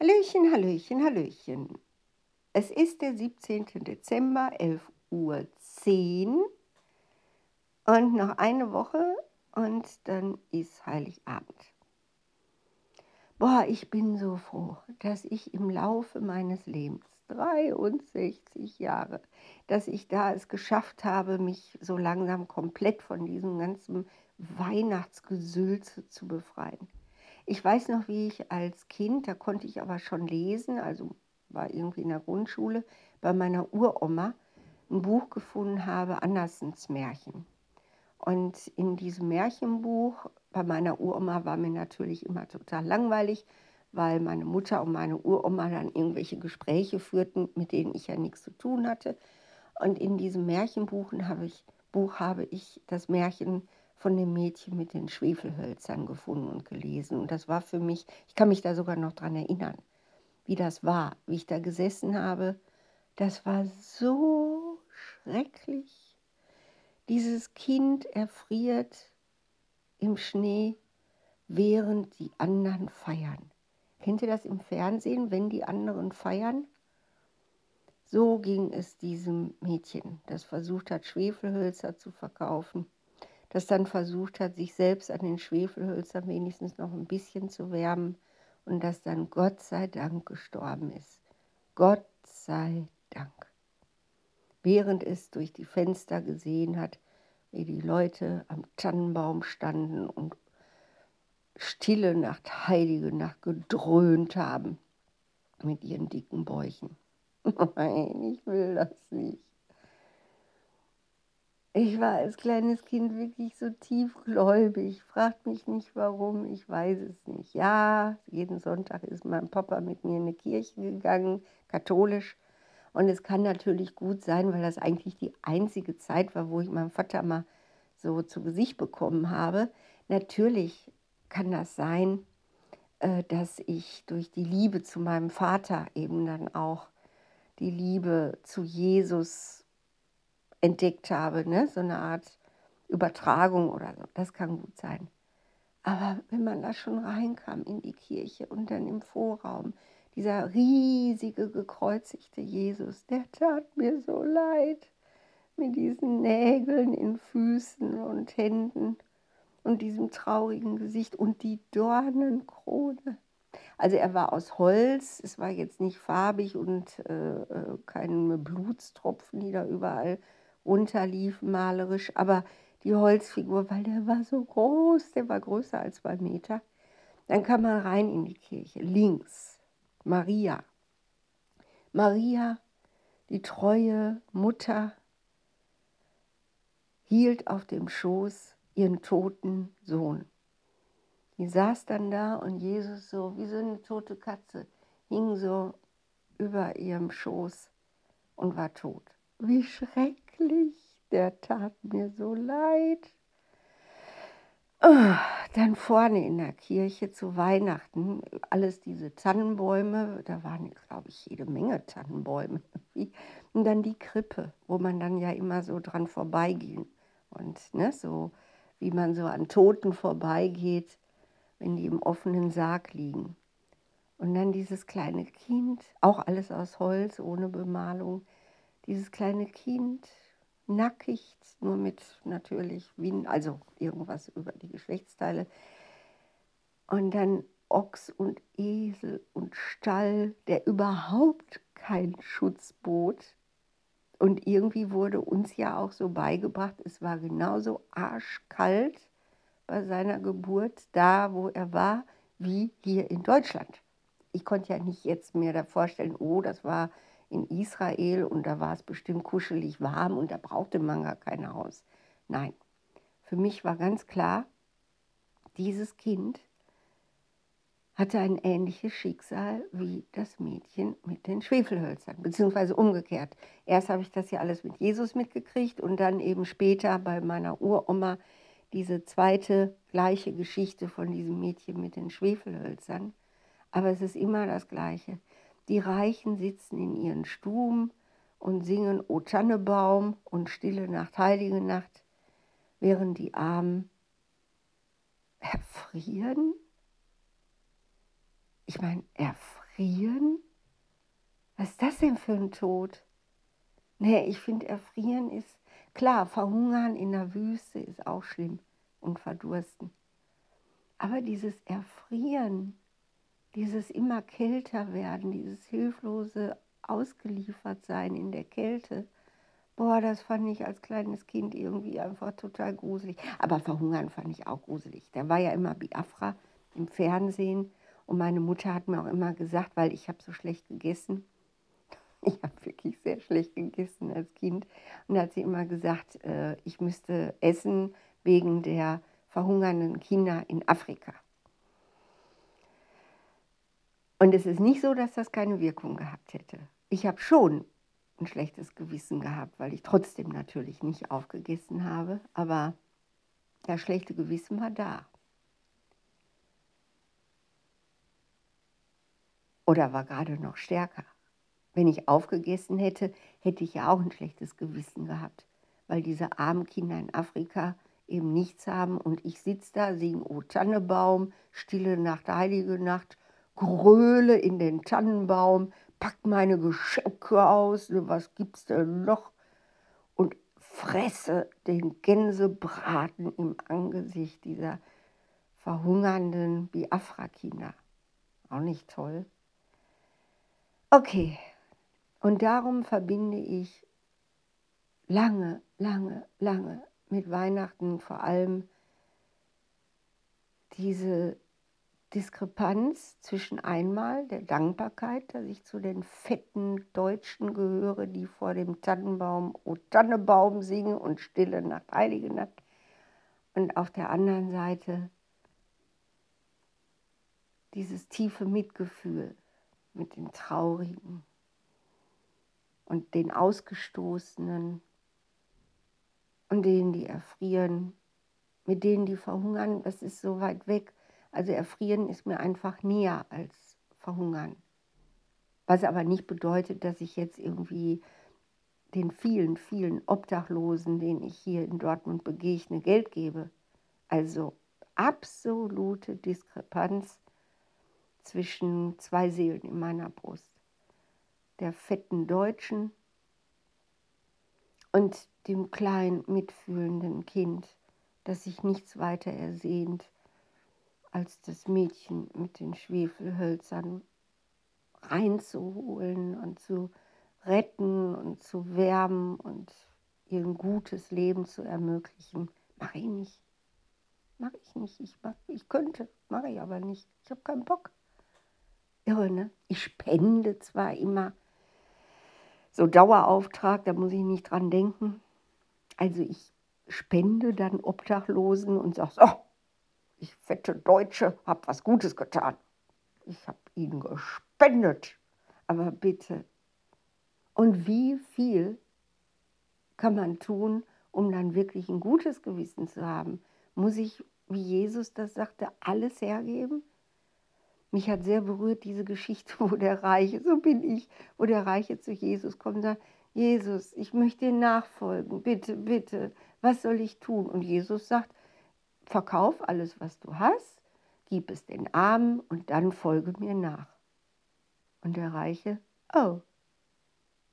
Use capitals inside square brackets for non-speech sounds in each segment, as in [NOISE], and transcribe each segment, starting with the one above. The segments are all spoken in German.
Hallöchen, Hallöchen, Hallöchen. Es ist der 17. Dezember, 11.10 Uhr und noch eine Woche und dann ist Heiligabend. Boah, ich bin so froh, dass ich im Laufe meines Lebens, 63 Jahre, dass ich da es geschafft habe, mich so langsam komplett von diesem ganzen Weihnachtsgesülze zu befreien. Ich weiß noch, wie ich als Kind, da konnte ich aber schon lesen, also war irgendwie in der Grundschule, bei meiner Uroma ein Buch gefunden habe, Andersens Märchen. Und in diesem Märchenbuch, bei meiner Uroma war mir natürlich immer total langweilig, weil meine Mutter und meine Uroma dann irgendwelche Gespräche führten, mit denen ich ja nichts zu tun hatte. Und in diesem Märchenbuch habe ich, Buch habe ich das Märchen von dem Mädchen mit den Schwefelhölzern gefunden und gelesen. Und das war für mich, ich kann mich da sogar noch dran erinnern, wie das war, wie ich da gesessen habe. Das war so schrecklich. Dieses Kind erfriert im Schnee, während die anderen feiern. Kennt ihr das im Fernsehen, wenn die anderen feiern? So ging es diesem Mädchen, das versucht hat, Schwefelhölzer zu verkaufen das dann versucht hat, sich selbst an den Schwefelhölzern wenigstens noch ein bisschen zu wärmen und das dann Gott sei Dank gestorben ist. Gott sei Dank. Während es durch die Fenster gesehen hat, wie die Leute am Tannenbaum standen und stille Nacht, heilige Nacht gedröhnt haben mit ihren dicken Bäuchen. [LAUGHS] Nein, ich will das nicht. Ich war als kleines Kind wirklich so tiefgläubig. Fragt mich nicht warum, ich weiß es nicht. Ja, jeden Sonntag ist mein Papa mit mir in eine Kirche gegangen, katholisch. Und es kann natürlich gut sein, weil das eigentlich die einzige Zeit war, wo ich meinen Vater mal so zu Gesicht bekommen habe. Natürlich kann das sein, äh, dass ich durch die Liebe zu meinem Vater eben dann auch die Liebe zu Jesus entdeckt habe, ne? so eine Art Übertragung oder so. Das kann gut sein. Aber wenn man da schon reinkam in die Kirche und dann im Vorraum, dieser riesige gekreuzigte Jesus, der tat mir so leid mit diesen Nägeln in Füßen und Händen und diesem traurigen Gesicht und die Dornenkrone. Also er war aus Holz, es war jetzt nicht farbig und äh, äh keine Blutstropfen, die da überall runterliefen malerisch, aber die Holzfigur, weil der war so groß, der war größer als zwei Meter. Dann kam man rein in die Kirche, links Maria. Maria, die treue Mutter, hielt auf dem Schoß ihren toten Sohn. Die saß dann da und Jesus so wie so eine tote Katze hing so über ihrem Schoß und war tot. Wie schrecklich schrecklich, der tat mir so leid. Ah, dann vorne in der Kirche zu Weihnachten, alles diese Tannenbäume, da waren, glaube ich, jede Menge Tannenbäume. [LAUGHS] Und dann die Krippe, wo man dann ja immer so dran vorbeiging. Und ne, so wie man so an Toten vorbeigeht, wenn die im offenen Sarg liegen. Und dann dieses kleine Kind, auch alles aus Holz, ohne Bemalung, dieses kleine Kind nackig, nur mit natürlich Wind, also irgendwas über die Geschlechtsteile. Und dann Ochs und Esel und Stall, der überhaupt kein Schutz bot. Und irgendwie wurde uns ja auch so beigebracht, es war genauso arschkalt bei seiner Geburt, da wo er war, wie hier in Deutschland. Ich konnte ja nicht jetzt mir da vorstellen, oh, das war in Israel und da war es bestimmt kuschelig warm und da brauchte man gar kein Haus. Nein, für mich war ganz klar, dieses Kind hatte ein ähnliches Schicksal wie das Mädchen mit den Schwefelhölzern, beziehungsweise umgekehrt. Erst habe ich das ja alles mit Jesus mitgekriegt und dann eben später bei meiner Uroma diese zweite gleiche Geschichte von diesem Mädchen mit den Schwefelhölzern. Aber es ist immer das Gleiche. Die Reichen sitzen in ihren Stuben und singen O Tannebaum und Stille Nacht, Heilige Nacht, während die Armen erfrieren. Ich meine, erfrieren? Was ist das denn für ein Tod? Nee, ich finde, erfrieren ist klar, verhungern in der Wüste ist auch schlimm und verdursten. Aber dieses Erfrieren, dieses immer kälter werden, dieses hilflose Ausgeliefertsein in der Kälte, boah, das fand ich als kleines Kind irgendwie einfach total gruselig. Aber verhungern fand ich auch gruselig. Da war ja immer Biafra im Fernsehen und meine Mutter hat mir auch immer gesagt, weil ich habe so schlecht gegessen, [LAUGHS] ich habe wirklich sehr schlecht gegessen als Kind. Und da hat sie immer gesagt, äh, ich müsste essen wegen der verhungernden Kinder in Afrika. Und es ist nicht so, dass das keine Wirkung gehabt hätte. Ich habe schon ein schlechtes Gewissen gehabt, weil ich trotzdem natürlich nicht aufgegessen habe, aber das schlechte Gewissen war da. Oder war gerade noch stärker. Wenn ich aufgegessen hätte, hätte ich ja auch ein schlechtes Gewissen gehabt, weil diese armen Kinder in Afrika eben nichts haben und ich sitze da, singe O Tannebaum, stille Nacht, heilige Nacht, gröle in den Tannenbaum, pack meine Geschenke aus, ne, was gibt's denn noch? Und fresse den Gänsebraten im Angesicht dieser verhungernden Biafra-Kinder. Auch nicht toll. Okay, und darum verbinde ich lange, lange, lange mit Weihnachten vor allem diese Diskrepanz zwischen einmal der Dankbarkeit, dass ich zu den fetten Deutschen gehöre, die vor dem Tannenbaum O Tannebaum singen und Stille Nacht, Heilige Nacht, und auf der anderen Seite dieses tiefe Mitgefühl mit den Traurigen, und den Ausgestoßenen und denen, die erfrieren, mit denen, die verhungern, das ist so weit weg. Also erfrieren ist mir einfach näher als verhungern. Was aber nicht bedeutet, dass ich jetzt irgendwie den vielen, vielen Obdachlosen, denen ich hier in Dortmund begegne, Geld gebe. Also absolute Diskrepanz zwischen zwei Seelen in meiner Brust der fetten Deutschen und dem kleinen mitfühlenden Kind, das sich nichts weiter ersehnt, als das Mädchen mit den Schwefelhölzern reinzuholen und zu retten und zu wärmen und ihr ein gutes Leben zu ermöglichen. Mache ich nicht. Mache ich nicht. Ich, mach, ich könnte, mache ich aber nicht. Ich habe keinen Bock. Irre, ne? Ich spende zwar immer so Dauerauftrag, da muss ich nicht dran denken. Also ich spende dann Obdachlosen und sage, so, ich fette Deutsche, habe was Gutes getan. Ich habe ihnen gespendet. Aber bitte. Und wie viel kann man tun, um dann wirklich ein gutes Gewissen zu haben? Muss ich, wie Jesus das sagte, alles hergeben? Mich hat sehr berührt diese Geschichte, [LAUGHS] wo der Reiche, so bin ich, wo der Reiche zu Jesus kommt und sagt, Jesus, ich möchte dir nachfolgen, bitte, bitte, was soll ich tun? Und Jesus sagt, verkauf alles, was du hast, gib es den Armen und dann folge mir nach. Und der Reiche, oh,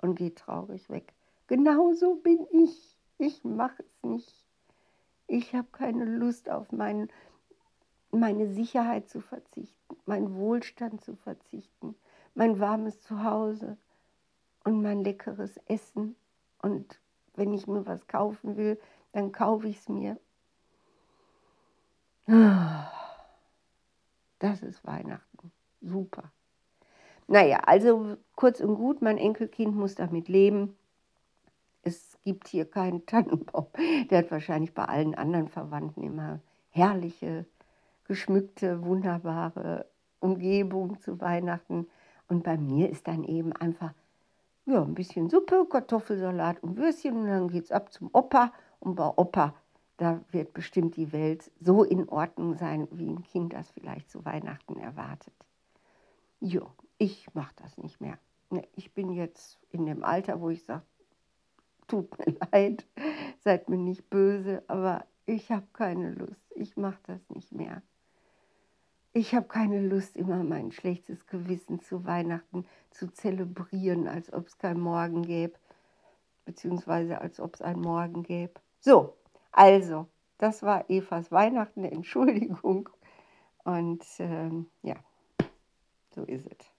und geht traurig weg. Genauso bin ich. Ich mache es nicht. Ich habe keine Lust auf meinen meine Sicherheit zu verzichten, meinen Wohlstand zu verzichten, mein warmes Zuhause und mein leckeres Essen. Und wenn ich mir was kaufen will, dann kaufe ich es mir. [SIGHS] Das ist Weihnachten. Super. Naja, also kurz und gut, mein Enkelkind muss damit leben. Es gibt hier keinen Tannenbaum. Der hat wahrscheinlich bei allen anderen Verwandten immer herrliche geschmückte, wunderbare Umgebung zu Weihnachten. Und bei mir ist dann eben einfach ja, ein bisschen Suppe, Kartoffelsalat und Würstchen und dann geht es ab zum Opa. Und bei Opa, da wird bestimmt die Welt so in Ordnung sein, wie ein Kind das vielleicht zu Weihnachten erwartet. Jo, ich mache das nicht mehr. Ne, ich bin jetzt in dem Alter, wo ich sage, tut mir [LAUGHS] leid, seid mir nicht böse, aber ich habe keine Lust, ich mache das nicht mehr. Ich habe keine Lust, immer mein schlechtes Gewissen zu Weihnachten zu zelebrieren, als ob es kein Morgen gäbe, beziehungsweise als ob es ein Morgen gäbe. So, also, das war Evas Weihnachten, Entschuldigung. Und ähm, ja, so ist es.